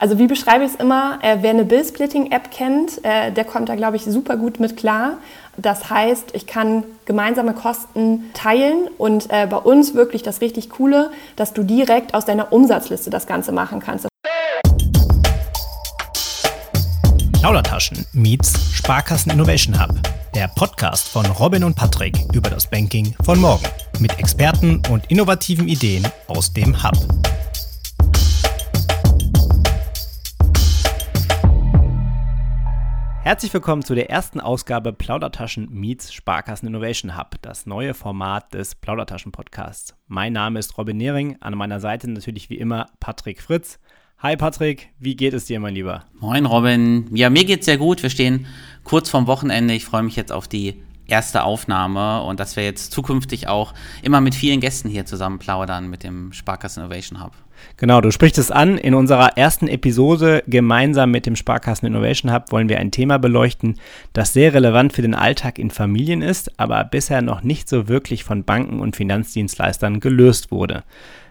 Also wie beschreibe ich es immer? Äh, wer eine Bill-Splitting-App kennt, äh, der kommt da, glaube ich, super gut mit klar. Das heißt, ich kann gemeinsame Kosten teilen und äh, bei uns wirklich das richtig Coole, dass du direkt aus deiner Umsatzliste das Ganze machen kannst. Plaudertaschen meets Sparkassen Innovation Hub. Der Podcast von Robin und Patrick über das Banking von morgen. Mit Experten und innovativen Ideen aus dem Hub. Herzlich willkommen zu der ersten Ausgabe Plaudertaschen Meets Sparkassen Innovation Hub, das neue Format des Plaudertaschen Podcasts. Mein Name ist Robin Nehring, an meiner Seite natürlich wie immer Patrick Fritz. Hi Patrick, wie geht es dir, mein Lieber? Moin Robin. Ja, mir geht's sehr gut. Wir stehen kurz vorm Wochenende. Ich freue mich jetzt auf die erste Aufnahme und dass wir jetzt zukünftig auch immer mit vielen Gästen hier zusammen plaudern mit dem Sparkassen Innovation Hub. Genau, du sprichst es an. In unserer ersten Episode gemeinsam mit dem Sparkassen Innovation Hub wollen wir ein Thema beleuchten, das sehr relevant für den Alltag in Familien ist, aber bisher noch nicht so wirklich von Banken und Finanzdienstleistern gelöst wurde.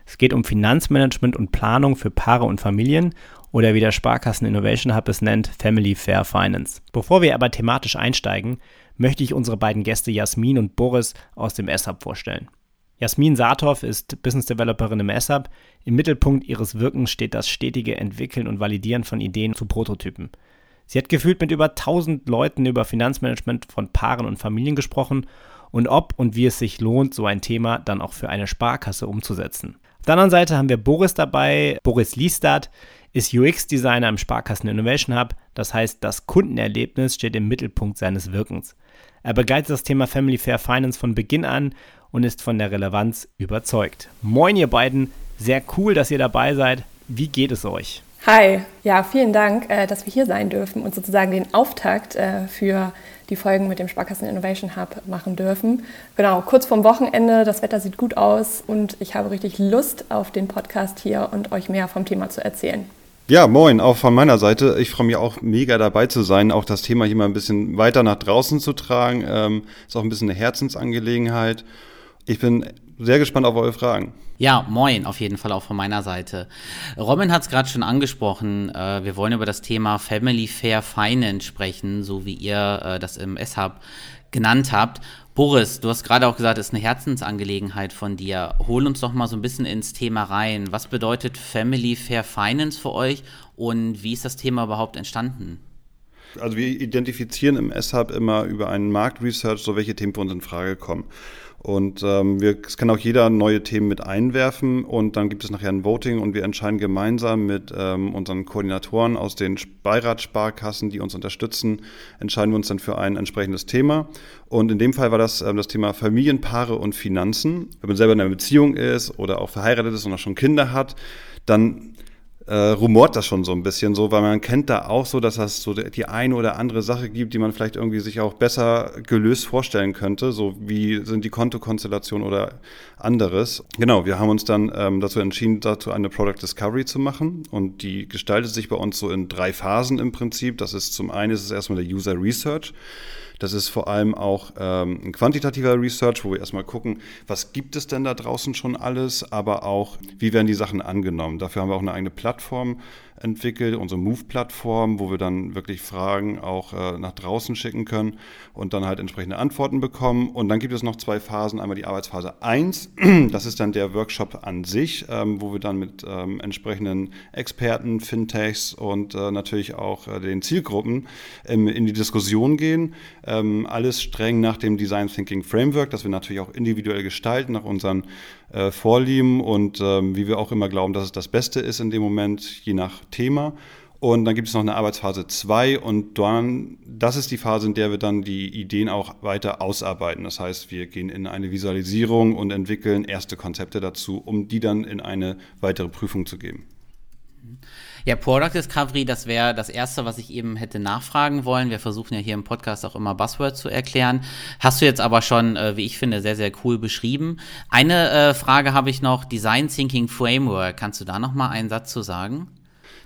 Es geht um Finanzmanagement und Planung für Paare und Familien oder wie der Sparkassen Innovation Hub es nennt, Family Fair Finance. Bevor wir aber thematisch einsteigen, möchte ich unsere beiden Gäste Jasmin und Boris aus dem S-Hub vorstellen. Jasmin Saathoff ist Business Developerin im S-Hub. Im Mittelpunkt ihres Wirkens steht das stetige Entwickeln und Validieren von Ideen zu Prototypen. Sie hat gefühlt mit über 1000 Leuten über Finanzmanagement von Paaren und Familien gesprochen und ob und wie es sich lohnt, so ein Thema dann auch für eine Sparkasse umzusetzen. Auf der anderen Seite haben wir Boris dabei. Boris Liestad ist UX-Designer im Sparkassen Innovation Hub. Das heißt, das Kundenerlebnis steht im Mittelpunkt seines Wirkens. Er begleitet das Thema Family Fair Finance von Beginn an und ist von der Relevanz überzeugt. Moin, ihr beiden. Sehr cool, dass ihr dabei seid. Wie geht es euch? Hi, ja, vielen Dank, äh, dass wir hier sein dürfen und sozusagen den Auftakt äh, für die Folgen mit dem Sparkassen Innovation Hub machen dürfen. Genau, kurz vorm Wochenende, das Wetter sieht gut aus und ich habe richtig Lust auf den Podcast hier und euch mehr vom Thema zu erzählen. Ja, moin, auch von meiner Seite. Ich freue mich auch mega dabei zu sein, auch das Thema hier mal ein bisschen weiter nach draußen zu tragen. Ähm, ist auch ein bisschen eine Herzensangelegenheit. Ich bin sehr gespannt auf eure Fragen. Ja, moin, auf jeden Fall auch von meiner Seite. Robin hat es gerade schon angesprochen. Äh, wir wollen über das Thema Family Fair Finance sprechen, so wie ihr äh, das im S-Hub genannt habt. Boris, du hast gerade auch gesagt, es ist eine Herzensangelegenheit von dir. Hol uns doch mal so ein bisschen ins Thema rein. Was bedeutet Family Fair Finance für euch und wie ist das Thema überhaupt entstanden? Also wir identifizieren im S-Hub immer über einen Marktresearch, so welche Themen für uns in Frage kommen. Und ähm, wir, es kann auch jeder neue Themen mit einwerfen und dann gibt es nachher ein Voting und wir entscheiden gemeinsam mit ähm, unseren Koordinatoren aus den Beiratssparkassen, die uns unterstützen, entscheiden wir uns dann für ein entsprechendes Thema. Und in dem Fall war das ähm, das Thema Familienpaare und Finanzen. Wenn man selber in einer Beziehung ist oder auch verheiratet ist und auch schon Kinder hat, dann äh, rumort das schon so ein bisschen so, weil man kennt da auch so, dass das so die eine oder andere Sache gibt, die man vielleicht irgendwie sich auch besser gelöst vorstellen könnte, so wie sind die Kontokonstellationen oder anderes. Genau, wir haben uns dann ähm, dazu entschieden, dazu eine Product Discovery zu machen und die gestaltet sich bei uns so in drei Phasen im Prinzip. Das ist zum einen ist es erstmal der User Research. Das ist vor allem auch ähm, ein quantitativer Research, wo wir erstmal gucken, was gibt es denn da draußen schon alles, aber auch, wie werden die Sachen angenommen. Dafür haben wir auch eine eigene Plattform entwickelt, unsere Move-Plattform, wo wir dann wirklich Fragen auch äh, nach draußen schicken können und dann halt entsprechende Antworten bekommen. Und dann gibt es noch zwei Phasen. Einmal die Arbeitsphase 1, das ist dann der Workshop an sich, ähm, wo wir dann mit ähm, entsprechenden Experten, Fintechs und äh, natürlich auch äh, den Zielgruppen ähm, in die Diskussion gehen. Ähm, alles streng nach dem Design Thinking Framework, das wir natürlich auch individuell gestalten, nach unseren äh, Vorlieben und ähm, wie wir auch immer glauben, dass es das Beste ist in dem Moment, je nach Thema. Und dann gibt es noch eine Arbeitsphase 2 und dann, das ist die Phase, in der wir dann die Ideen auch weiter ausarbeiten. Das heißt, wir gehen in eine Visualisierung und entwickeln erste Konzepte dazu, um die dann in eine weitere Prüfung zu geben. Ja, Product Discovery, das wäre das Erste, was ich eben hätte nachfragen wollen. Wir versuchen ja hier im Podcast auch immer Buzzwords zu erklären. Hast du jetzt aber schon, äh, wie ich finde, sehr, sehr cool beschrieben. Eine äh, Frage habe ich noch, Design Thinking Framework. Kannst du da noch mal einen Satz zu sagen?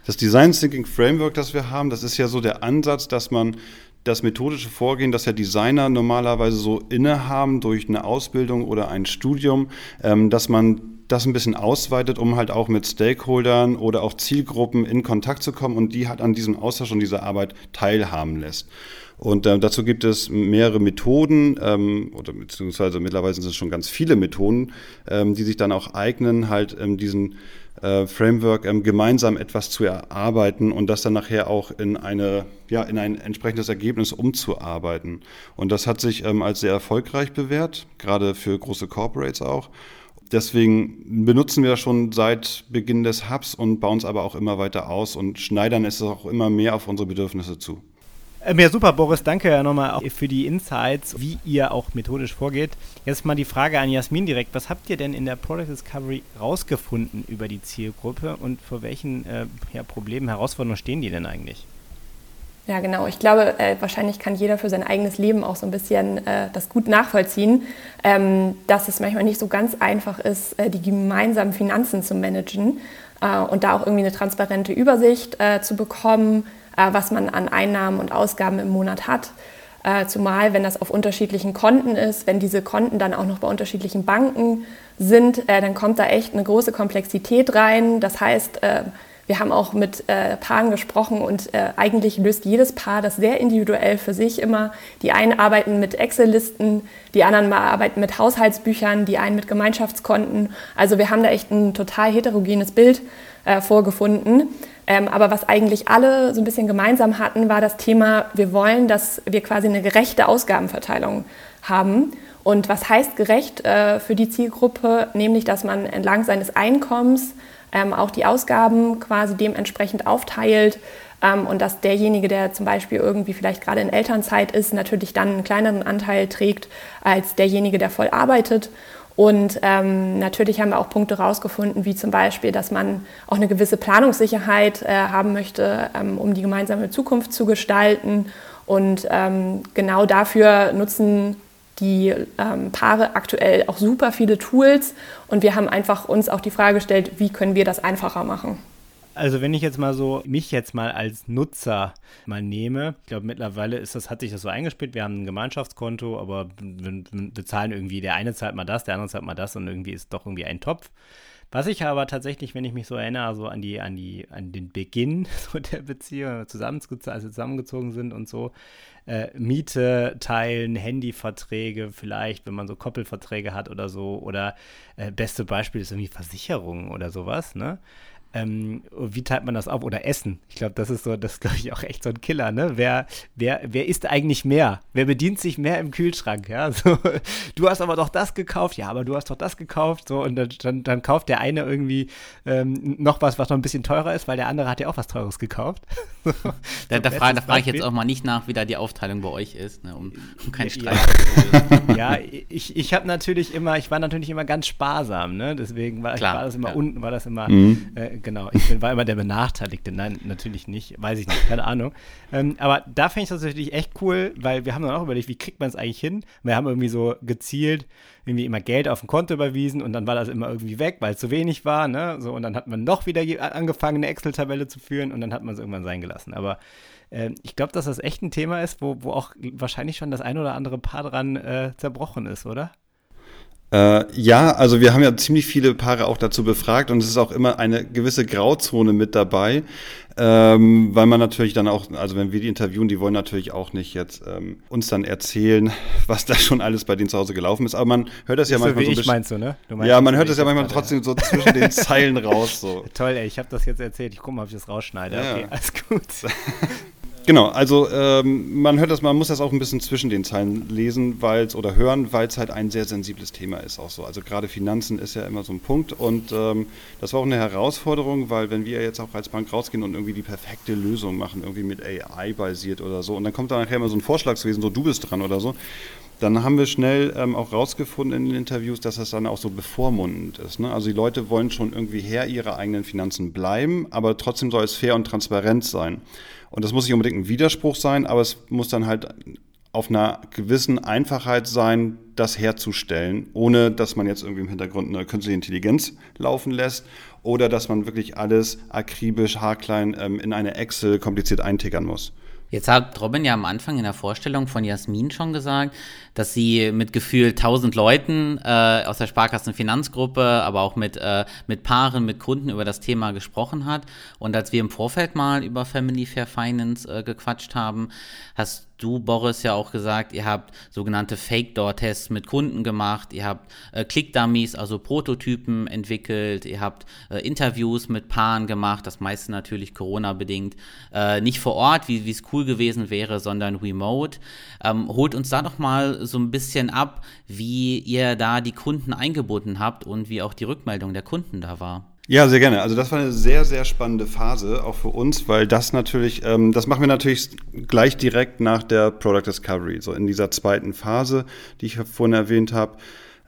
Das Design Thinking Framework, das wir haben, das ist ja so der Ansatz, dass man das methodische Vorgehen, das ja Designer normalerweise so innehaben durch eine Ausbildung oder ein Studium, ähm, dass man das ein bisschen ausweitet, um halt auch mit Stakeholdern oder auch Zielgruppen in Kontakt zu kommen und die halt an diesem Austausch und dieser Arbeit teilhaben lässt. Und äh, dazu gibt es mehrere Methoden, ähm, oder beziehungsweise mittlerweile sind es schon ganz viele Methoden, ähm, die sich dann auch eignen, halt ähm, diesen äh, Framework ähm, gemeinsam etwas zu erarbeiten und das dann nachher auch in eine ja in ein entsprechendes Ergebnis umzuarbeiten. Und das hat sich ähm, als sehr erfolgreich bewährt, gerade für große Corporates auch. Deswegen benutzen wir das schon seit Beginn des Hubs und bauen es aber auch immer weiter aus und schneidern es auch immer mehr auf unsere Bedürfnisse zu. Ähm, ja, super, Boris. Danke nochmal auch für die Insights, wie ihr auch methodisch vorgeht. Jetzt mal die Frage an Jasmin direkt. Was habt ihr denn in der Product Discovery rausgefunden über die Zielgruppe und vor welchen äh, ja, Problemen, Herausforderungen stehen die denn eigentlich? Ja, genau. Ich glaube, äh, wahrscheinlich kann jeder für sein eigenes Leben auch so ein bisschen äh, das gut nachvollziehen, ähm, dass es manchmal nicht so ganz einfach ist, äh, die gemeinsamen Finanzen zu managen äh, und da auch irgendwie eine transparente Übersicht äh, zu bekommen äh, was man an Einnahmen und Ausgaben im Monat hat. Zumal, wenn das auf unterschiedlichen Konten ist, wenn diese Konten dann auch noch bei unterschiedlichen Banken sind, dann kommt da echt eine große Komplexität rein. Das heißt, wir haben auch mit Paaren gesprochen und eigentlich löst jedes Paar das sehr individuell für sich immer. Die einen arbeiten mit Excel-Listen, die anderen arbeiten mit Haushaltsbüchern, die einen mit Gemeinschaftskonten. Also wir haben da echt ein total heterogenes Bild vorgefunden. Ähm, aber was eigentlich alle so ein bisschen gemeinsam hatten, war das Thema, wir wollen, dass wir quasi eine gerechte Ausgabenverteilung haben. Und was heißt gerecht äh, für die Zielgruppe? Nämlich, dass man entlang seines Einkommens ähm, auch die Ausgaben quasi dementsprechend aufteilt ähm, und dass derjenige, der zum Beispiel irgendwie vielleicht gerade in Elternzeit ist, natürlich dann einen kleineren Anteil trägt als derjenige, der voll arbeitet. Und ähm, natürlich haben wir auch Punkte rausgefunden, wie zum Beispiel, dass man auch eine gewisse Planungssicherheit äh, haben möchte, ähm, um die gemeinsame Zukunft zu gestalten. Und ähm, genau dafür nutzen die ähm, Paare aktuell auch super viele Tools. Und wir haben einfach uns auch die Frage gestellt, wie können wir das einfacher machen. Also wenn ich jetzt mal so mich jetzt mal als Nutzer mal nehme, ich glaube mittlerweile ist das, hat sich das so eingespielt, wir haben ein Gemeinschaftskonto, aber wir, wir zahlen irgendwie, der eine zahlt mal das, der andere zahlt mal das und irgendwie ist doch irgendwie ein Topf. Was ich aber tatsächlich, wenn ich mich so erinnere, so an die, an die, an den Beginn so der Beziehung, zusammengezogen, also zusammengezogen sind und so, äh, Miete teilen, Handyverträge vielleicht, wenn man so Koppelverträge hat oder so, oder äh, beste Beispiel ist irgendwie Versicherungen oder sowas, ne? Ähm, wie teilt man das auf? Oder Essen. Ich glaube, das ist so, das glaube ich auch echt so ein Killer, ne? Wer, wer, wer isst eigentlich mehr? Wer bedient sich mehr im Kühlschrank? Ja, so, du hast aber doch das gekauft, ja, aber du hast doch das gekauft, so, und dann, dann kauft der eine irgendwie ähm, noch was, was noch ein bisschen teurer ist, weil der andere hat ja auch was Teures gekauft. so, da, da frage frag ich jetzt auch mal nicht nach, wie da die Aufteilung bei euch ist, ne? um, um keinen Streit ja. ja, ich, ich habe natürlich immer, ich war natürlich immer ganz sparsam, ne? Deswegen war, war das immer ja. unten, war das immer mhm. äh, genau. Ich bin, war immer der Benachteiligte. Nein, natürlich nicht. Weiß ich nicht. Keine Ahnung. Ähm, aber da fände ich das natürlich echt cool, weil wir haben dann auch überlegt, wie kriegt man es eigentlich hin? Wir haben irgendwie so gezielt irgendwie immer Geld auf ein Konto überwiesen und dann war das immer irgendwie weg, weil es zu wenig war. Ne? So, und dann hat man noch wieder angefangen, eine Excel-Tabelle zu führen und dann hat man es irgendwann sein gelassen. Aber äh, ich glaube, dass das echt ein Thema ist, wo, wo auch wahrscheinlich schon das ein oder andere Paar dran äh, zerbrochen ist, oder? Äh, ja, also wir haben ja ziemlich viele Paare auch dazu befragt und es ist auch immer eine gewisse Grauzone mit dabei, ähm, weil man natürlich dann auch, also wenn wir die interviewen, die wollen natürlich auch nicht jetzt ähm, uns dann erzählen, was da schon alles bei denen zu Hause gelaufen ist, aber man hört das ja so manchmal so ein bisschen. Meinst du, ne? Du meinst ja, man hört das ja manchmal trotzdem so zwischen den Zeilen raus. So. Toll, ey, ich habe das jetzt erzählt. Ich gucke mal, ob ich das rausschneide. Ja. Okay, alles gut. Genau, also ähm, man hört das, man muss das auch ein bisschen zwischen den Zeilen lesen, weil oder hören, weil es halt ein sehr sensibles Thema ist auch so. Also gerade Finanzen ist ja immer so ein Punkt und ähm, das war auch eine Herausforderung, weil wenn wir jetzt auch als Bank rausgehen und irgendwie die perfekte Lösung machen, irgendwie mit AI basiert oder so, und dann kommt da nachher immer so ein Vorschlagswesen, so du bist dran oder so, dann haben wir schnell ähm, auch rausgefunden in den Interviews, dass das dann auch so bevormundend ist. Ne? Also die Leute wollen schon irgendwie Herr ihrer eigenen Finanzen bleiben, aber trotzdem soll es fair und transparent sein. Und das muss nicht unbedingt ein Widerspruch sein, aber es muss dann halt auf einer gewissen Einfachheit sein, das herzustellen, ohne dass man jetzt irgendwie im Hintergrund eine künstliche Intelligenz laufen lässt oder dass man wirklich alles akribisch, haarklein ähm, in eine Excel kompliziert eintickern muss. Jetzt hat Robin ja am Anfang in der Vorstellung von Jasmin schon gesagt, dass sie mit gefühlt 1000 Leuten äh, aus der Sparkassenfinanzgruppe, aber auch mit, äh, mit Paaren, mit Kunden über das Thema gesprochen hat. Und als wir im Vorfeld mal über Family Fair Finance äh, gequatscht haben, hast du, Boris, ja auch gesagt, ihr habt sogenannte Fake-Door-Tests mit Kunden gemacht, ihr habt äh, Click-Dummies, also Prototypen entwickelt, ihr habt äh, Interviews mit Paaren gemacht, das meiste natürlich Corona-bedingt, äh, nicht vor Ort, wie es cool gewesen wäre, sondern remote. Ähm, holt uns da doch mal so ein bisschen ab, wie ihr da die Kunden eingebunden habt und wie auch die Rückmeldung der Kunden da war. Ja, sehr gerne. Also das war eine sehr, sehr spannende Phase, auch für uns, weil das natürlich, ähm, das machen wir natürlich gleich direkt nach der Product Discovery, so in dieser zweiten Phase, die ich vorhin erwähnt habe.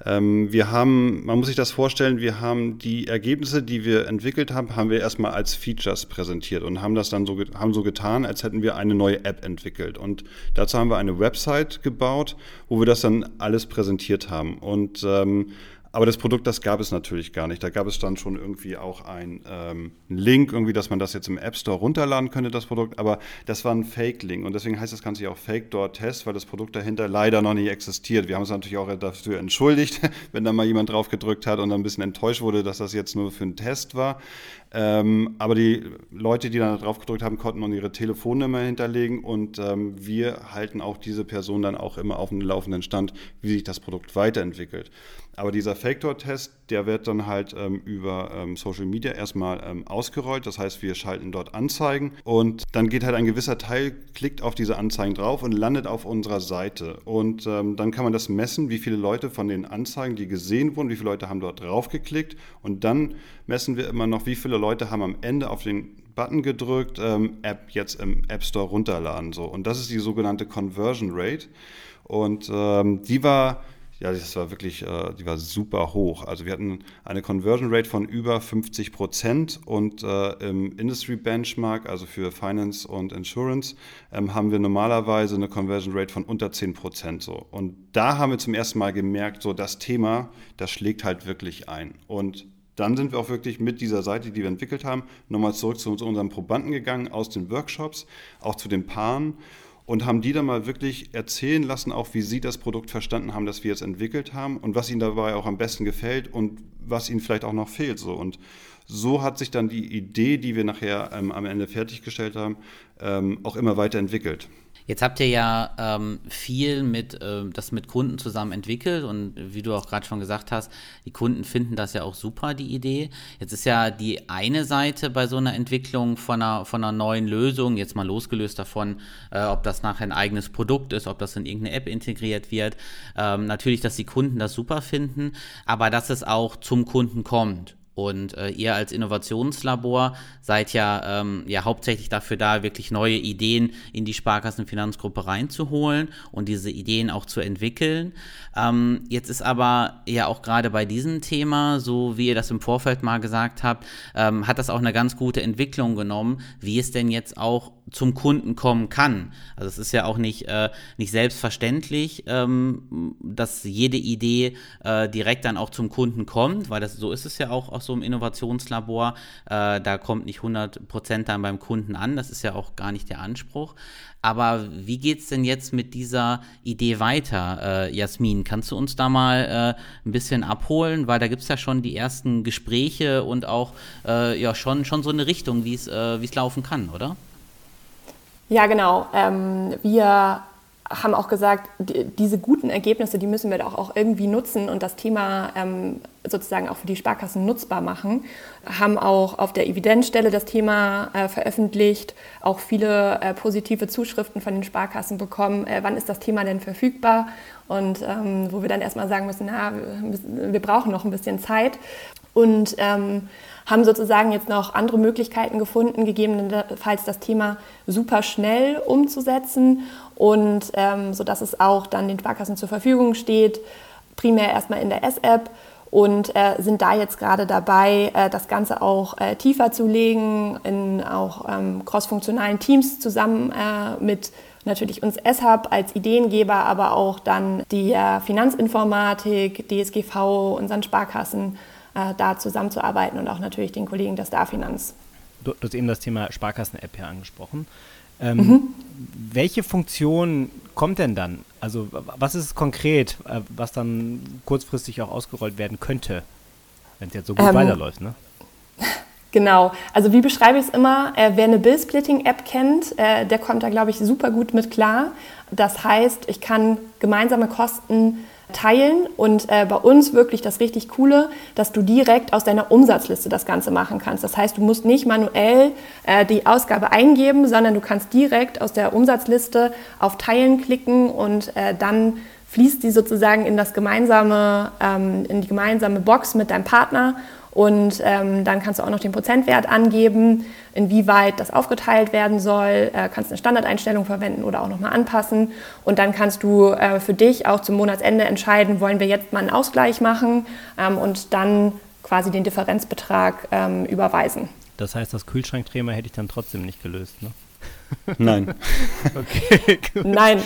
Ähm, wir haben, man muss sich das vorstellen, wir haben die Ergebnisse, die wir entwickelt haben, haben wir erstmal als Features präsentiert und haben das dann so, haben so getan, als hätten wir eine neue App entwickelt. Und dazu haben wir eine Website gebaut, wo wir das dann alles präsentiert haben. Und ähm, aber das Produkt, das gab es natürlich gar nicht. Da gab es dann schon irgendwie auch ein ähm, Link, irgendwie, dass man das jetzt im App Store runterladen könnte, das Produkt. Aber das war ein Fake-Link. Und deswegen heißt das Ganze ja auch Fake Door Test, weil das Produkt dahinter leider noch nicht existiert. Wir haben uns natürlich auch dafür entschuldigt, wenn da mal jemand drauf gedrückt hat und dann ein bisschen enttäuscht wurde, dass das jetzt nur für einen Test war. Ähm, aber die Leute, die dann drauf gedrückt haben, konnten ihre Telefonnummer hinterlegen und ähm, wir halten auch diese Person dann auch immer auf dem laufenden Stand, wie sich das Produkt weiterentwickelt. Aber dieser Factor-Test, der wird dann halt ähm, über ähm, Social Media erstmal ähm, ausgerollt. Das heißt, wir schalten dort Anzeigen und dann geht halt ein gewisser Teil, klickt auf diese Anzeigen drauf und landet auf unserer Seite. Und ähm, dann kann man das messen, wie viele Leute von den Anzeigen, die gesehen wurden, wie viele Leute haben dort drauf geklickt. Und dann messen wir immer noch, wie viele Leute haben am Ende auf den Button gedrückt, ähm, App jetzt im App Store runterladen. So. Und das ist die sogenannte Conversion Rate. Und ähm, die war ja, das war wirklich, äh, die war super hoch. Also wir hatten eine Conversion Rate von über 50 Prozent und äh, im Industry Benchmark, also für Finance und Insurance, ähm, haben wir normalerweise eine Conversion Rate von unter 10 Prozent so. Und da haben wir zum ersten Mal gemerkt, so das Thema, das schlägt halt wirklich ein. Und dann sind wir auch wirklich mit dieser Seite, die wir entwickelt haben, nochmal zurück zu unseren Probanden gegangen aus den Workshops, auch zu den Paaren und haben die dann mal wirklich erzählen lassen, auch wie sie das Produkt verstanden haben, das wir jetzt entwickelt haben und was ihnen dabei auch am besten gefällt und was ihnen vielleicht auch noch fehlt. So. Und so hat sich dann die Idee, die wir nachher ähm, am Ende fertiggestellt haben, ähm, auch immer weiterentwickelt. Jetzt habt ihr ja ähm, viel mit äh, das mit Kunden zusammen entwickelt und wie du auch gerade schon gesagt hast, die Kunden finden das ja auch super, die Idee. Jetzt ist ja die eine Seite bei so einer Entwicklung von einer, von einer neuen Lösung, jetzt mal losgelöst davon, äh, ob das nachher ein eigenes Produkt ist, ob das in irgendeine App integriert wird. Ähm, natürlich, dass die Kunden das super finden, aber dass es auch zum Kunden kommt. Und äh, ihr als Innovationslabor seid ja, ähm, ja hauptsächlich dafür da, wirklich neue Ideen in die Sparkassenfinanzgruppe reinzuholen und diese Ideen auch zu entwickeln. Ähm, jetzt ist aber ja auch gerade bei diesem Thema, so wie ihr das im Vorfeld mal gesagt habt, ähm, hat das auch eine ganz gute Entwicklung genommen, wie es denn jetzt auch zum Kunden kommen kann. Also es ist ja auch nicht, äh, nicht selbstverständlich, ähm, dass jede Idee äh, direkt dann auch zum Kunden kommt, weil das so ist es ja auch aus so einem Innovationslabor. Äh, da kommt nicht 100% dann beim Kunden an, das ist ja auch gar nicht der Anspruch. Aber wie geht es denn jetzt mit dieser Idee weiter, äh, Jasmin? Kannst du uns da mal äh, ein bisschen abholen? Weil da gibt es ja schon die ersten Gespräche und auch äh, ja schon, schon so eine Richtung, wie es äh, laufen kann, oder? Ja, genau. Ähm, wir haben auch gesagt, die, diese guten Ergebnisse, die müssen wir doch auch irgendwie nutzen und das Thema ähm, sozusagen auch für die Sparkassen nutzbar machen. Haben auch auf der Evidenzstelle das Thema äh, veröffentlicht, auch viele äh, positive Zuschriften von den Sparkassen bekommen. Äh, wann ist das Thema denn verfügbar? Und ähm, wo wir dann erstmal sagen müssen, na, wir brauchen noch ein bisschen Zeit. Und ähm, haben sozusagen jetzt noch andere Möglichkeiten gefunden, gegebenenfalls das Thema super schnell umzusetzen und ähm, sodass es auch dann den Sparkassen zur Verfügung steht, primär erstmal in der S-App und äh, sind da jetzt gerade dabei, äh, das Ganze auch äh, tiefer zu legen, in auch ähm, crossfunktionalen Teams zusammen äh, mit natürlich uns S-Hub als Ideengeber, aber auch dann die äh, Finanzinformatik, DSGV, unseren Sparkassen da zusammenzuarbeiten und auch natürlich den Kollegen der Starfinanz. Du, du hast eben das Thema Sparkassen-App hier angesprochen. Ähm, mhm. Welche Funktion kommt denn dann? Also was ist konkret, äh, was dann kurzfristig auch ausgerollt werden könnte, wenn es jetzt so gut ähm, weiterläuft, ne? Genau, also wie beschreibe ich es immer? Äh, wer eine Bill-Splitting-App kennt, äh, der kommt da, glaube ich, super gut mit klar. Das heißt, ich kann gemeinsame Kosten teilen und äh, bei uns wirklich das richtig Coole, dass du direkt aus deiner Umsatzliste das Ganze machen kannst. Das heißt, du musst nicht manuell äh, die Ausgabe eingeben, sondern du kannst direkt aus der Umsatzliste auf Teilen klicken und äh, dann fließt die sozusagen in das gemeinsame, ähm, in die gemeinsame Box mit deinem Partner und ähm, dann kannst du auch noch den Prozentwert angeben, inwieweit das aufgeteilt werden soll. Äh, kannst eine Standardeinstellung verwenden oder auch nochmal anpassen. Und dann kannst du äh, für dich auch zum Monatsende entscheiden, wollen wir jetzt mal einen Ausgleich machen ähm, und dann quasi den Differenzbetrag ähm, überweisen. Das heißt, das Kühlschrankthema hätte ich dann trotzdem nicht gelöst, ne? Nein. okay, gut. Nein.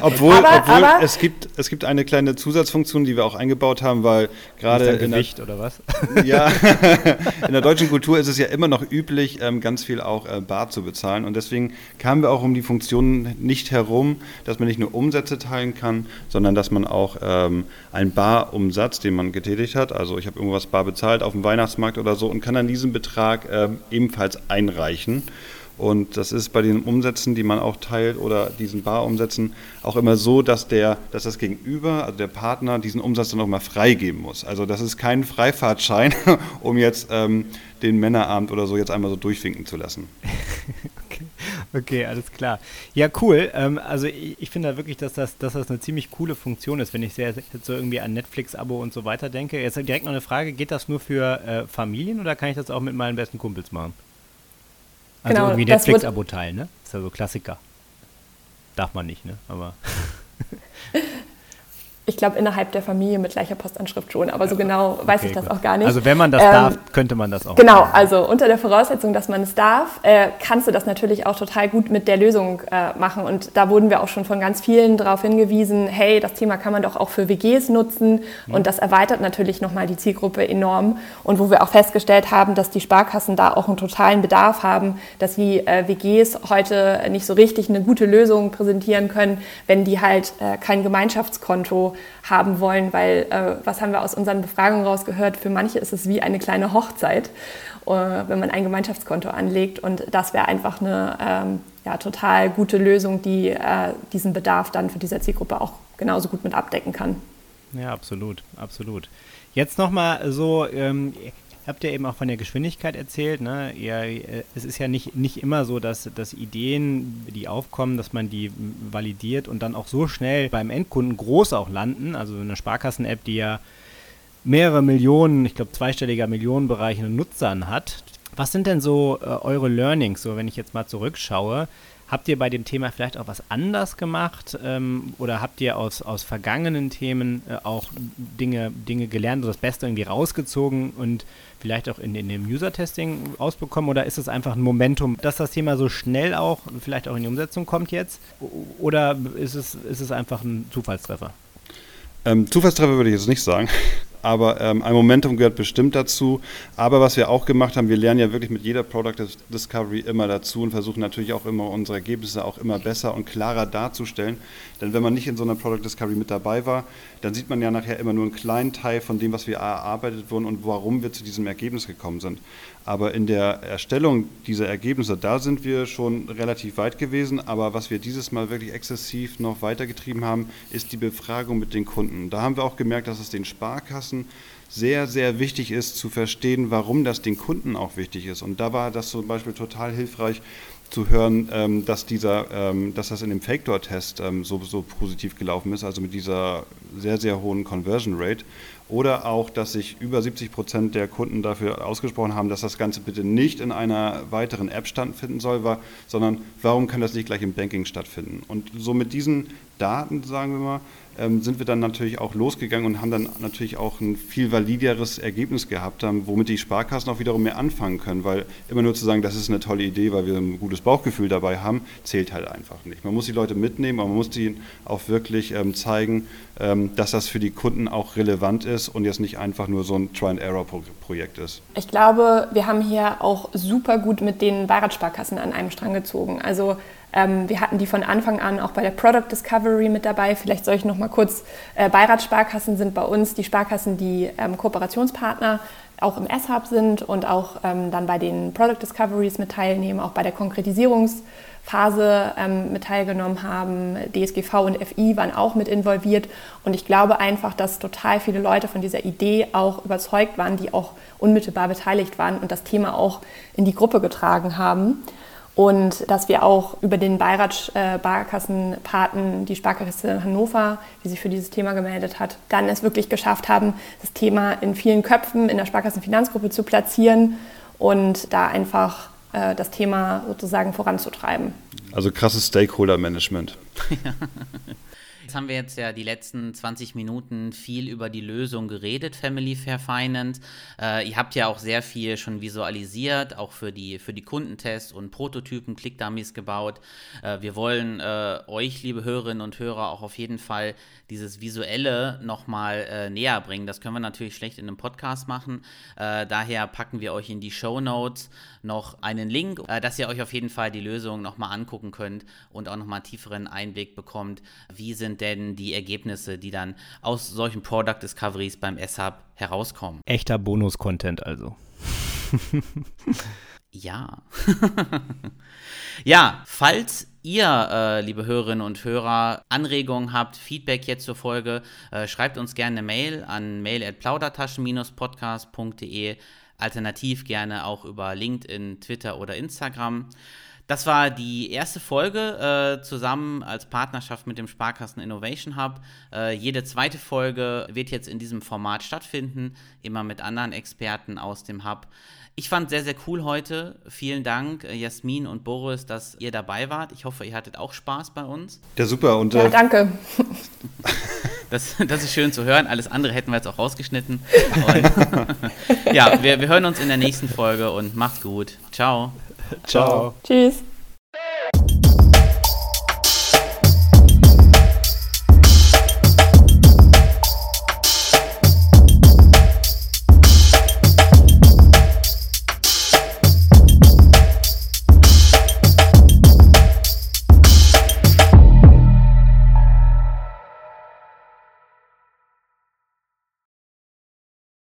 Obwohl, aber, obwohl aber es, gibt, es gibt eine kleine Zusatzfunktion, die wir auch eingebaut haben, weil gerade. Gewicht oder was? ja, in der deutschen Kultur ist es ja immer noch üblich, ähm, ganz viel auch äh, bar zu bezahlen. Und deswegen kamen wir auch um die Funktion nicht herum, dass man nicht nur Umsätze teilen kann, sondern dass man auch ähm, einen Barumsatz, den man getätigt hat, also ich habe irgendwas bar bezahlt auf dem Weihnachtsmarkt oder so und kann dann diesen Betrag ähm, ebenfalls einreichen. Und das ist bei den Umsätzen, die man auch teilt oder diesen Barumsätzen auch immer so, dass, der, dass das Gegenüber, also der Partner, diesen Umsatz dann auch mal freigeben muss. Also das ist kein Freifahrtschein, um jetzt ähm, den Männerabend oder so jetzt einmal so durchwinken zu lassen. okay. okay, alles klar. Ja, cool. Ähm, also ich, ich finde da wirklich, dass das, dass das eine ziemlich coole Funktion ist, wenn ich sehr, jetzt so irgendwie an Netflix-Abo und so weiter denke. Jetzt direkt noch eine Frage, geht das nur für äh, Familien oder kann ich das auch mit meinen besten Kumpels machen? Also genau, irgendwie Netflix-Abo teilen, ne? Ist ja so Klassiker. Darf man nicht, ne? Aber. Ich glaube, innerhalb der Familie mit gleicher Postanschrift schon, aber so genau weiß okay, ich das gut. auch gar nicht. Also wenn man das ähm, darf, könnte man das auch. Genau, also unter der Voraussetzung, dass man es darf, äh, kannst du das natürlich auch total gut mit der Lösung äh, machen. Und da wurden wir auch schon von ganz vielen darauf hingewiesen, hey, das Thema kann man doch auch für WGs nutzen. Mhm. Und das erweitert natürlich nochmal die Zielgruppe enorm. Und wo wir auch festgestellt haben, dass die Sparkassen da auch einen totalen Bedarf haben, dass die äh, WGs heute nicht so richtig eine gute Lösung präsentieren können, wenn die halt äh, kein Gemeinschaftskonto haben wollen, weil äh, was haben wir aus unseren Befragungen rausgehört? Für manche ist es wie eine kleine Hochzeit, äh, wenn man ein Gemeinschaftskonto anlegt und das wäre einfach eine ähm, ja, total gute Lösung, die äh, diesen Bedarf dann für diese Zielgruppe auch genauso gut mit abdecken kann. Ja, absolut, absolut. Jetzt nochmal so, ähm, habt ihr eben auch von der Geschwindigkeit erzählt. Ne? Ihr, äh, es ist ja nicht, nicht immer so, dass, dass Ideen, die aufkommen, dass man die validiert und dann auch so schnell beim Endkunden groß auch landen. Also eine Sparkassen-App, die ja mehrere Millionen, ich glaube zweistelliger Millionenbereich an Nutzern hat. Was sind denn so äh, eure Learnings, so wenn ich jetzt mal zurückschaue? Habt ihr bei dem Thema vielleicht auch was anders gemacht ähm, oder habt ihr aus, aus vergangenen Themen äh, auch Dinge, Dinge gelernt oder das Beste irgendwie rausgezogen und vielleicht auch in, in dem User-Testing rausbekommen oder ist es einfach ein Momentum, dass das Thema so schnell auch vielleicht auch in die Umsetzung kommt jetzt? Oder ist es, ist es einfach ein Zufallstreffer? Ähm, Zufallstreffer würde ich jetzt nicht sagen aber ähm, ein Momentum gehört bestimmt dazu. Aber was wir auch gemacht haben, wir lernen ja wirklich mit jeder Product Discovery immer dazu und versuchen natürlich auch immer unsere Ergebnisse auch immer besser und klarer darzustellen. Denn wenn man nicht in so einer Product Discovery mit dabei war, dann sieht man ja nachher immer nur einen kleinen Teil von dem, was wir erarbeitet wurden und warum wir zu diesem Ergebnis gekommen sind. Aber in der Erstellung dieser Ergebnisse, da sind wir schon relativ weit gewesen. Aber was wir dieses Mal wirklich exzessiv noch weitergetrieben haben, ist die Befragung mit den Kunden. Da haben wir auch gemerkt, dass es den Sparkassen sehr, sehr wichtig ist zu verstehen, warum das den Kunden auch wichtig ist. Und da war das zum Beispiel total hilfreich zu hören, ähm, dass, dieser, ähm, dass das in dem Fake-Door-Test ähm, so, so positiv gelaufen ist, also mit dieser sehr, sehr hohen Conversion Rate. Oder auch, dass sich über 70 Prozent der Kunden dafür ausgesprochen haben, dass das Ganze bitte nicht in einer weiteren App stattfinden soll, war, sondern warum kann das nicht gleich im Banking stattfinden? Und so mit diesen Daten, sagen wir mal, sind wir dann natürlich auch losgegangen und haben dann natürlich auch ein viel valideres Ergebnis gehabt, haben, womit die Sparkassen auch wiederum mehr anfangen können, weil immer nur zu sagen, das ist eine tolle Idee, weil wir ein gutes Bauchgefühl dabei haben, zählt halt einfach nicht. Man muss die Leute mitnehmen, aber man muss ihnen auch wirklich ähm, zeigen, ähm, dass das für die Kunden auch relevant ist und jetzt nicht einfach nur so ein Try-and-Error-Projekt ist. Ich glaube, wir haben hier auch super gut mit den Beiratsparkassen an einem Strang gezogen. Also ähm, wir hatten die von Anfang an auch bei der Product Discovery mit dabei. Vielleicht soll ich noch mal kurz, äh, Beiratssparkassen sind bei uns die Sparkassen, die ähm, Kooperationspartner auch im S-Hub sind und auch ähm, dann bei den Product Discoveries mit teilnehmen, auch bei der Konkretisierungsphase ähm, mit teilgenommen haben. DSGV und FI waren auch mit involviert. Und ich glaube einfach, dass total viele Leute von dieser Idee auch überzeugt waren, die auch unmittelbar beteiligt waren und das Thema auch in die Gruppe getragen haben und dass wir auch über den Beirat äh, Sparkassenpaten, die Sparkasse Hannover, die sich für dieses Thema gemeldet hat, dann es wirklich geschafft haben, das Thema in vielen Köpfen in der Sparkassenfinanzgruppe zu platzieren und da einfach äh, das Thema sozusagen voranzutreiben. Also krasses Stakeholder-Management. Jetzt haben wir jetzt ja die letzten 20 Minuten viel über die Lösung geredet, Family Fair Finance. Äh, ihr habt ja auch sehr viel schon visualisiert, auch für die, für die Kundentests und Prototypen, Click-Dummies gebaut. Äh, wir wollen äh, euch, liebe Hörerinnen und Hörer, auch auf jeden Fall dieses Visuelle nochmal äh, näher bringen. Das können wir natürlich schlecht in einem Podcast machen. Äh, daher packen wir euch in die Show Notes noch einen Link, äh, dass ihr euch auf jeden Fall die Lösung nochmal angucken könnt und auch nochmal tieferen Einblick bekommt, wie sind denn die Ergebnisse, die dann aus solchen Product Discoveries beim S-Hub herauskommen. Echter Bonus-Content also. ja. ja, falls ihr, äh, liebe Hörerinnen und Hörer, Anregungen habt, Feedback jetzt zur Folge, äh, schreibt uns gerne eine Mail an mail.plaudertaschen-podcast.de. Alternativ gerne auch über LinkedIn, Twitter oder Instagram. Das war die erste Folge äh, zusammen als Partnerschaft mit dem Sparkassen Innovation Hub. Äh, jede zweite Folge wird jetzt in diesem Format stattfinden, immer mit anderen Experten aus dem Hub. Ich fand sehr, sehr cool heute. Vielen Dank, äh, Jasmin und Boris, dass ihr dabei wart. Ich hoffe, ihr hattet auch Spaß bei uns. Ja, super. Und, ja, äh, danke. Das, das, ist schön zu hören. Alles andere hätten wir jetzt auch rausgeschnitten. ja, wir, wir hören uns in der nächsten Folge und macht's gut. Ciao. Ciao. Tschüss.